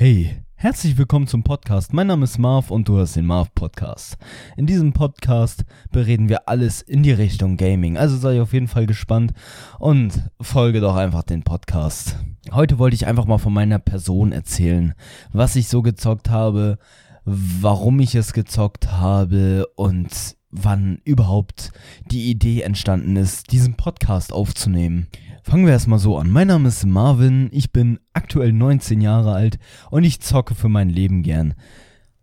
Hey, herzlich willkommen zum Podcast. Mein Name ist Marv und du hörst den Marv Podcast. In diesem Podcast bereden wir alles in die Richtung Gaming. Also sei auf jeden Fall gespannt und folge doch einfach den Podcast. Heute wollte ich einfach mal von meiner Person erzählen, was ich so gezockt habe, warum ich es gezockt habe und wann überhaupt die Idee entstanden ist, diesen Podcast aufzunehmen. Fangen wir erstmal so an. Mein Name ist Marvin, ich bin aktuell 19 Jahre alt und ich zocke für mein Leben gern.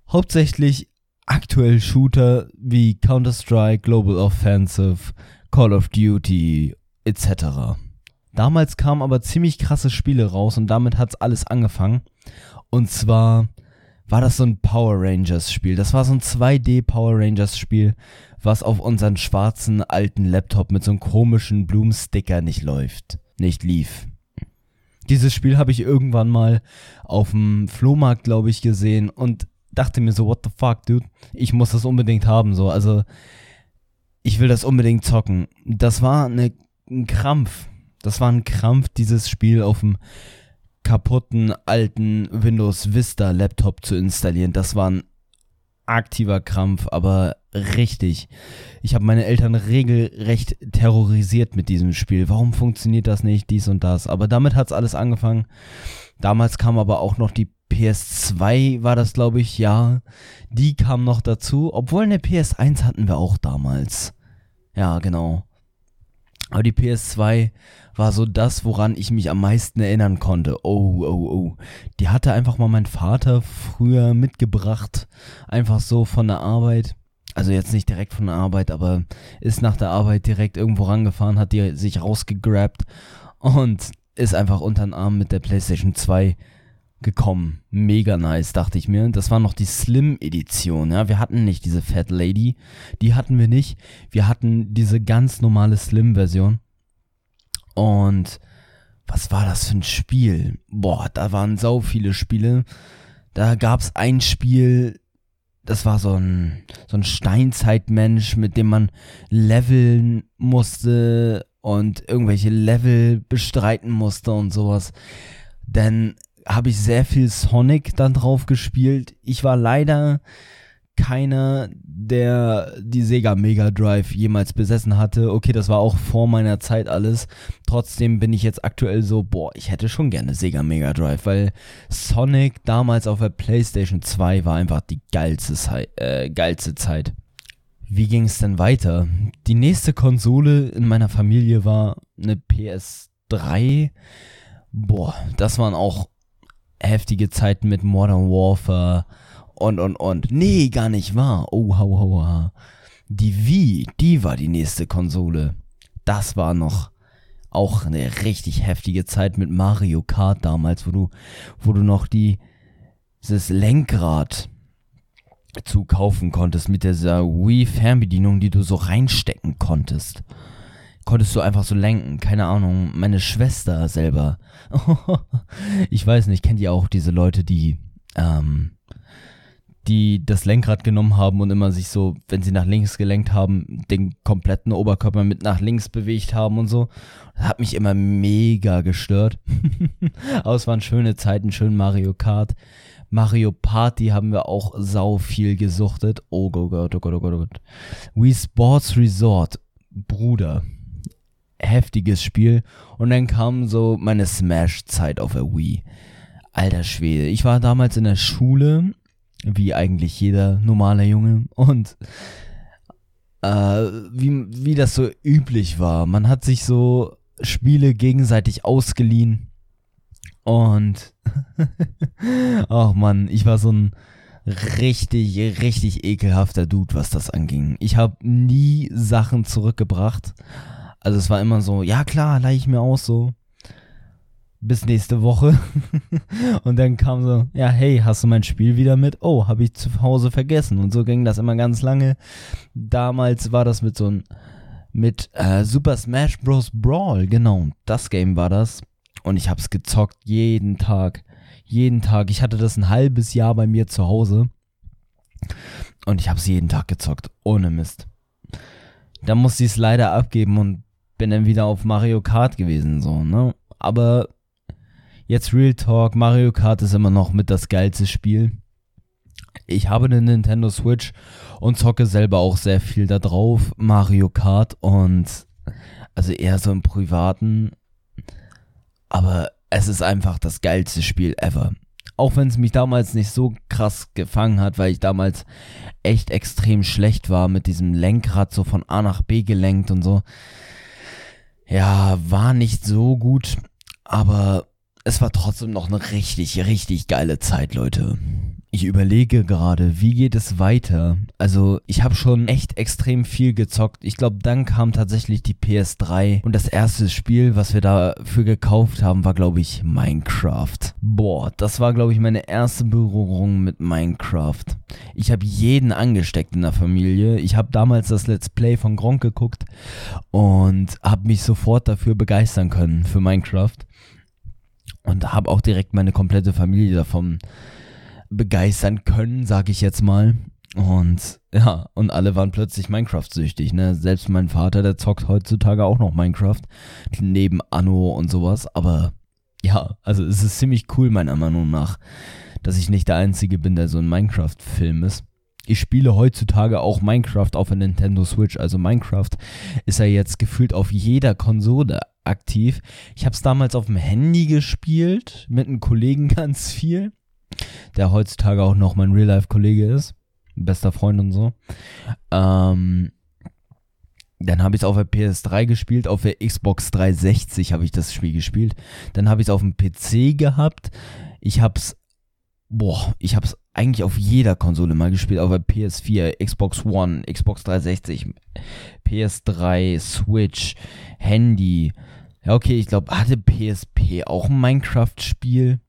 Hauptsächlich aktuell Shooter wie Counter-Strike, Global Offensive, Call of Duty etc. Damals kamen aber ziemlich krasse Spiele raus und damit hat's alles angefangen. Und zwar war das so ein Power Rangers Spiel. Das war so ein 2D Power Rangers Spiel, was auf unseren schwarzen alten Laptop mit so einem komischen Blumensticker nicht läuft, nicht lief. Dieses Spiel habe ich irgendwann mal auf dem Flohmarkt, glaube ich, gesehen und dachte mir so, what the fuck, dude? Ich muss das unbedingt haben, so. Also, ich will das unbedingt zocken. Das war eine, ein Krampf. Das war ein Krampf, dieses Spiel auf dem kaputten alten Windows Vista Laptop zu installieren. Das war ein aktiver Krampf, aber richtig. Ich habe meine Eltern regelrecht terrorisiert mit diesem Spiel. Warum funktioniert das nicht, dies und das? Aber damit hat's alles angefangen. Damals kam aber auch noch die PS2, war das glaube ich, ja. Die kam noch dazu, obwohl eine PS1 hatten wir auch damals. Ja, genau. Aber die PS2 war so das, woran ich mich am meisten erinnern konnte. Oh, oh, oh. Die hatte einfach mal mein Vater früher mitgebracht. Einfach so von der Arbeit. Also jetzt nicht direkt von der Arbeit, aber ist nach der Arbeit direkt irgendwo rangefahren, hat die sich rausgegrabt und ist einfach unter den Arm mit der PlayStation 2 gekommen. Mega nice, dachte ich mir. Das war noch die Slim-Edition, ja. Wir hatten nicht diese Fat Lady. Die hatten wir nicht. Wir hatten diese ganz normale Slim-Version. Und was war das für ein Spiel? Boah, da waren sau viele Spiele. Da gab's ein Spiel, das war so ein, so ein Steinzeitmensch, mit dem man leveln musste und irgendwelche Level bestreiten musste und sowas. Denn habe ich sehr viel Sonic dann drauf gespielt. Ich war leider keiner, der die Sega Mega Drive jemals besessen hatte. Okay, das war auch vor meiner Zeit alles. Trotzdem bin ich jetzt aktuell so, boah, ich hätte schon gerne Sega Mega Drive, weil Sonic damals auf der PlayStation 2 war einfach die geilste, Zeit, äh, geilste Zeit. Wie ging es denn weiter? Die nächste Konsole in meiner Familie war eine PS3. Boah, das waren auch heftige Zeiten mit Modern Warfare und, und, und. Nee, gar nicht wahr. Oh, hau, hau, hau. Die Wii, die war die nächste Konsole. Das war noch auch eine richtig heftige Zeit mit Mario Kart damals, wo du, wo du noch die, dieses Lenkrad zu kaufen konntest mit dieser Wii Fernbedienung, die du so reinstecken konntest konntest du einfach so lenken. Keine Ahnung, meine Schwester selber. ich weiß nicht, kennt ihr auch diese Leute, die, ähm, die das Lenkrad genommen haben und immer sich so, wenn sie nach links gelenkt haben, den kompletten Oberkörper mit nach links bewegt haben und so. Das hat mich immer mega gestört. Aber es waren schöne Zeiten, schön Mario Kart. Mario Party haben wir auch sau viel gesuchtet. Oh Gott, oh Gott, oh Gott, oh Gott. Wii Sports Resort. Bruder heftiges Spiel. Und dann kam so meine Smash-Zeit auf der Wii. Alter Schwede. Ich war damals in der Schule, wie eigentlich jeder normale Junge. Und äh, wie, wie das so üblich war. Man hat sich so Spiele gegenseitig ausgeliehen. Und ach man, ich war so ein richtig, richtig ekelhafter Dude, was das anging. Ich habe nie Sachen zurückgebracht. Also es war immer so, ja klar, leih ich mir aus so. Bis nächste Woche. und dann kam so, ja, hey, hast du mein Spiel wieder mit? Oh, habe ich zu Hause vergessen. Und so ging das immer ganz lange. Damals war das mit so einem, mit äh, Super Smash Bros. Brawl, genau. Das Game war das. Und ich hab's gezockt jeden Tag. Jeden Tag. Ich hatte das ein halbes Jahr bei mir zu Hause. Und ich hab's jeden Tag gezockt. Ohne Mist. Da musste ich es leider abgeben und bin dann wieder auf Mario Kart gewesen, so, ne? Aber Jetzt Real Talk, Mario Kart ist immer noch mit das geilste Spiel. Ich habe eine Nintendo Switch und zocke selber auch sehr viel da drauf, Mario Kart und also eher so im privaten, aber es ist einfach das geilste Spiel ever. Auch wenn es mich damals nicht so krass gefangen hat, weil ich damals echt extrem schlecht war mit diesem Lenkrad so von A nach B gelenkt und so. Ja, war nicht so gut, aber es war trotzdem noch eine richtig, richtig geile Zeit, Leute. Ich überlege gerade, wie geht es weiter? Also, ich habe schon echt extrem viel gezockt. Ich glaube, dann kam tatsächlich die PS3 und das erste Spiel, was wir dafür gekauft haben, war, glaube ich, Minecraft. Boah, das war, glaube ich, meine erste Berührung mit Minecraft. Ich habe jeden angesteckt in der Familie. Ich habe damals das Let's Play von Gronk geguckt und habe mich sofort dafür begeistern können für Minecraft. Und habe auch direkt meine komplette Familie davon begeistern können, sag ich jetzt mal. Und ja, und alle waren plötzlich Minecraft-süchtig, ne? Selbst mein Vater, der zockt heutzutage auch noch Minecraft, neben Anno und sowas. Aber ja, also es ist ziemlich cool, meiner Meinung nach, dass ich nicht der Einzige bin, der so ein Minecraft-Film ist. Ich spiele heutzutage auch Minecraft auf der Nintendo Switch. Also Minecraft ist ja jetzt gefühlt auf jeder Konsole aktiv. Ich habe es damals auf dem Handy gespielt, mit einem Kollegen ganz viel der heutzutage auch noch mein Real-Life-Kollege ist, bester Freund und so. Ähm, dann habe ich es auf der PS3 gespielt, auf der Xbox 360 habe ich das Spiel gespielt. Dann habe ich es auf dem PC gehabt. Ich habe es, boah, ich habe es eigentlich auf jeder Konsole mal gespielt, auf der PS4, Xbox One, Xbox 360, PS3, Switch, Handy. Ja, okay, ich glaube, hatte PSP auch ein Minecraft-Spiel?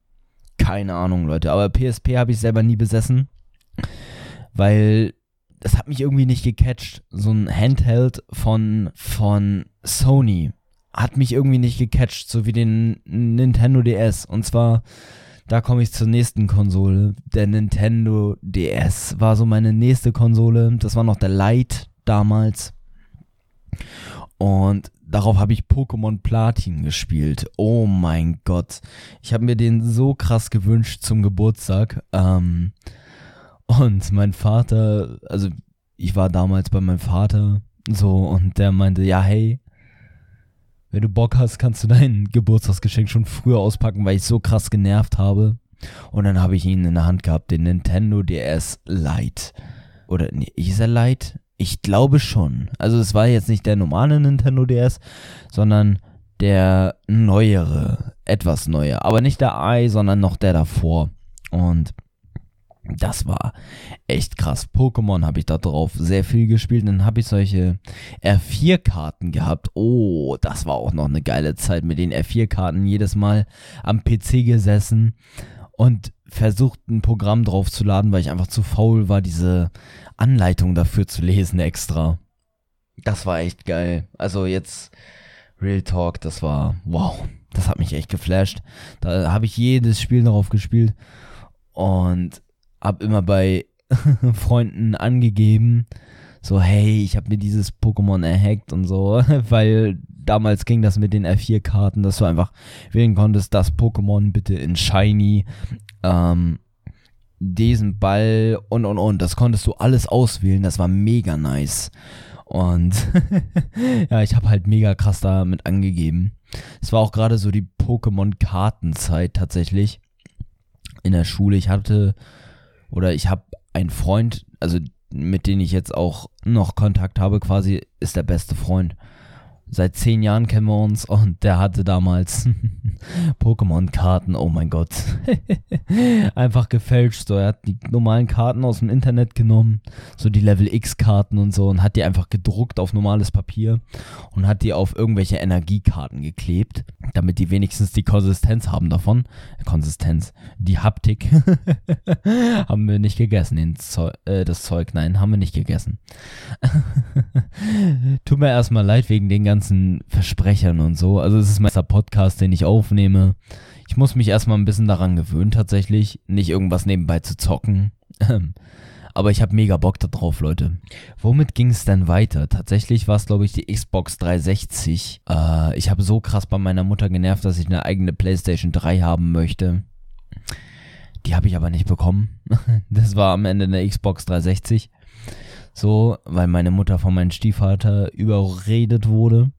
Keine Ahnung, Leute. Aber PSP habe ich selber nie besessen, weil das hat mich irgendwie nicht gecatcht. So ein Handheld von, von Sony hat mich irgendwie nicht gecatcht, so wie den Nintendo DS. Und zwar, da komme ich zur nächsten Konsole. Der Nintendo DS war so meine nächste Konsole. Das war noch der Lite damals. Und darauf habe ich Pokémon Platin gespielt. Oh mein Gott. Ich habe mir den so krass gewünscht zum Geburtstag. Ähm, und mein Vater, also ich war damals bei meinem Vater so und der meinte, ja, hey, wenn du Bock hast, kannst du dein Geburtstagsgeschenk schon früher auspacken, weil ich so krass genervt habe. Und dann habe ich ihn in der Hand gehabt, den Nintendo DS Lite. Oder nee, ist er Lite? Ich glaube schon. Also es war jetzt nicht der normale Nintendo DS, sondern der neuere, etwas neuer. Aber nicht der Ei, sondern noch der davor. Und das war echt krass. Pokémon habe ich da drauf sehr viel gespielt. Dann habe ich solche R4-Karten gehabt. Oh, das war auch noch eine geile Zeit mit den R4-Karten. Jedes Mal am PC gesessen und versucht, ein Programm draufzuladen, weil ich einfach zu faul war, diese Anleitung dafür zu lesen extra. Das war echt geil. Also jetzt Real Talk, das war wow. Das hat mich echt geflasht. Da habe ich jedes Spiel darauf gespielt und habe immer bei Freunden angegeben, so hey, ich habe mir dieses Pokémon erhackt und so, weil damals ging das mit den R4-Karten, dass du einfach wählen konntest, das Pokémon bitte in Shiny, ähm, diesen Ball und und und. Das konntest du alles auswählen. Das war mega nice. Und ja, ich habe halt mega krass damit angegeben. Es war auch gerade so die Pokémon-Kartenzeit tatsächlich in der Schule. Ich hatte oder ich habe einen Freund, also mit dem ich jetzt auch noch Kontakt habe, quasi ist der beste Freund. Seit zehn Jahren kennen wir uns und der hatte damals Pokémon-Karten, oh mein Gott. Einfach gefälscht. So, er hat die normalen Karten aus dem Internet genommen, so die Level X-Karten und so, und hat die einfach gedruckt auf normales Papier und hat die auf irgendwelche Energiekarten geklebt, damit die wenigstens die Konsistenz haben davon. Konsistenz, die Haptik. haben wir nicht gegessen, Zeug, äh, das Zeug, nein, haben wir nicht gegessen. Tut mir erstmal leid wegen den ganzen ganzen Versprechern und so. Also es ist mein erster Podcast, den ich aufnehme. Ich muss mich erstmal ein bisschen daran gewöhnen, tatsächlich, nicht irgendwas nebenbei zu zocken. aber ich habe mega Bock darauf, Leute. Womit ging es denn weiter? Tatsächlich war es, glaube ich, die Xbox 360. Äh, ich habe so krass bei meiner Mutter genervt, dass ich eine eigene PlayStation 3 haben möchte. Die habe ich aber nicht bekommen. Das war am Ende eine Xbox 360. So, weil meine Mutter von meinem Stiefvater überredet wurde.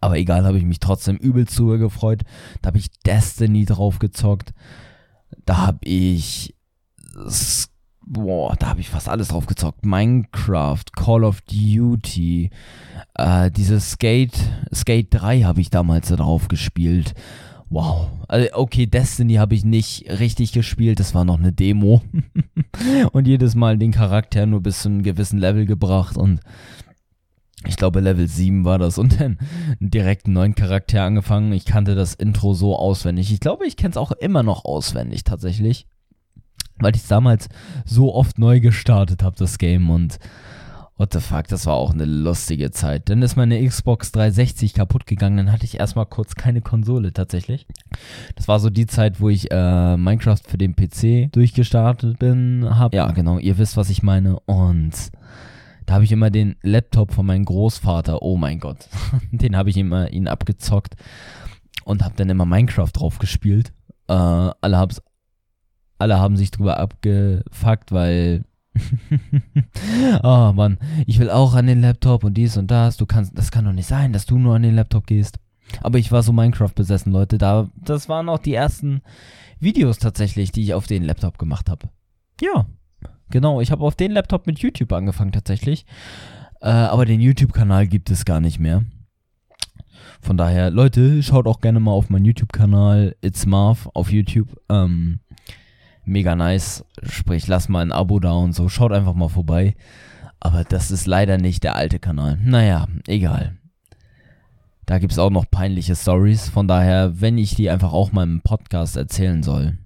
Aber egal, habe ich mich trotzdem übelst drüber gefreut. Da habe ich Destiny drauf gezockt. Da habe ich. Boah, da habe ich fast alles drauf gezockt. Minecraft, Call of Duty, äh, dieses Skate, Skate 3 habe ich damals drauf gespielt. Wow. Also, okay, Destiny habe ich nicht richtig gespielt, das war noch eine Demo. und jedes Mal den Charakter nur bis zu einem gewissen Level gebracht und ich glaube Level 7 war das und dann direkt einen neuen Charakter angefangen. Ich kannte das Intro so auswendig. Ich glaube, ich kenne es auch immer noch auswendig tatsächlich, weil ich es damals so oft neu gestartet habe, das Game und What the fuck, das war auch eine lustige Zeit. Dann ist meine Xbox 360 kaputt gegangen, dann hatte ich erstmal kurz keine Konsole tatsächlich. Das war so die Zeit, wo ich äh, Minecraft für den PC durchgestartet bin. Hab, ja, genau, ihr wisst, was ich meine. Und da habe ich immer den Laptop von meinem Großvater, oh mein Gott, den habe ich immer ihn abgezockt und habe dann immer Minecraft drauf gespielt. Äh, alle, hab's, alle haben sich drüber abgefuckt, weil oh Mann, ich will auch an den Laptop und dies und das. Du kannst, das kann doch nicht sein, dass du nur an den Laptop gehst. Aber ich war so Minecraft besessen, Leute. Da, das waren auch die ersten Videos tatsächlich, die ich auf den Laptop gemacht habe. Ja, genau. Ich habe auf den Laptop mit YouTube angefangen tatsächlich. Äh, aber den YouTube-Kanal gibt es gar nicht mehr. Von daher, Leute, schaut auch gerne mal auf meinen YouTube-Kanal It's Marv auf YouTube. Ähm, mega nice. Sprich, lass mal ein Abo da und so. Schaut einfach mal vorbei. Aber das ist leider nicht der alte Kanal. Naja, egal. Da gibt es auch noch peinliche Stories. Von daher, wenn ich die einfach auch mal im Podcast erzählen soll,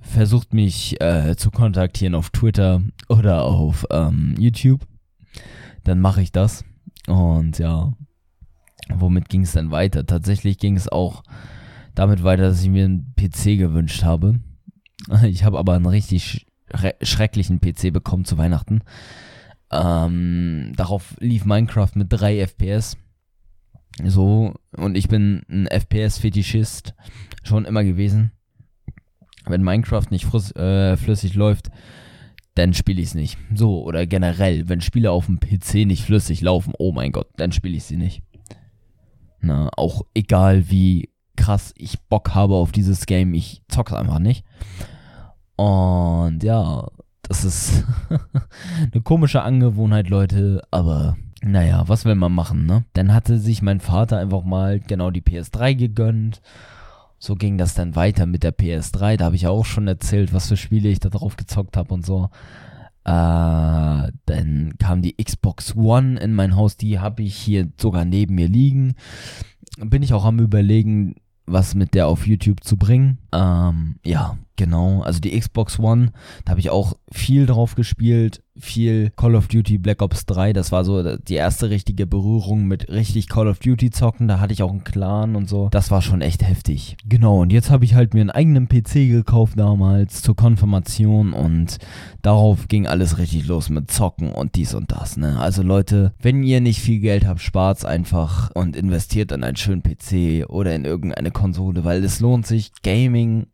versucht mich äh, zu kontaktieren auf Twitter oder auf ähm, YouTube. Dann mache ich das. Und ja, womit ging es dann weiter? Tatsächlich ging es auch damit weiter, dass ich mir einen PC gewünscht habe. Ich habe aber einen richtig schrecklichen PC bekommen zu Weihnachten. Ähm, darauf lief Minecraft mit 3 FPS. So, und ich bin ein FPS-Fetischist schon immer gewesen. Wenn Minecraft nicht äh, flüssig läuft, dann spiele ich es nicht. So, oder generell, wenn Spiele auf dem PC nicht flüssig laufen, oh mein Gott, dann spiele ich sie nicht. Na, auch egal wie krass ich Bock habe auf dieses Game, ich zock's einfach nicht. Und ja, das ist eine komische Angewohnheit, Leute, aber naja, was will man machen, ne? Dann hatte sich mein Vater einfach mal genau die PS3 gegönnt. So ging das dann weiter mit der PS3. Da habe ich ja auch schon erzählt, was für Spiele ich da drauf gezockt habe und so. Äh, dann kam die Xbox One in mein Haus, die habe ich hier sogar neben mir liegen. Bin ich auch am überlegen, was mit der auf YouTube zu bringen. Ähm, ja, genau. Also die Xbox One, da habe ich auch viel drauf gespielt. Viel Call of Duty Black Ops 3. Das war so die erste richtige Berührung mit richtig Call of Duty zocken. Da hatte ich auch einen Clan und so. Das war schon echt heftig. Genau, und jetzt habe ich halt mir einen eigenen PC gekauft damals zur Konfirmation und darauf ging alles richtig los mit Zocken und dies und das. Ne? Also Leute, wenn ihr nicht viel Geld habt, spart's einfach und investiert in einen schönen PC oder in irgendeine Konsole, weil es lohnt sich. Gaming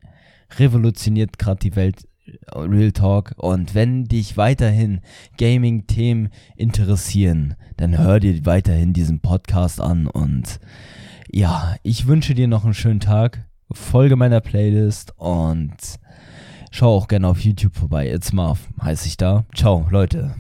revolutioniert gerade die Welt. Real Talk. Und wenn dich weiterhin Gaming-Themen interessieren, dann hör dir weiterhin diesen Podcast an. Und ja, ich wünsche dir noch einen schönen Tag. Folge meiner Playlist und schau auch gerne auf YouTube vorbei. It's Marv heiße ich da. Ciao, Leute.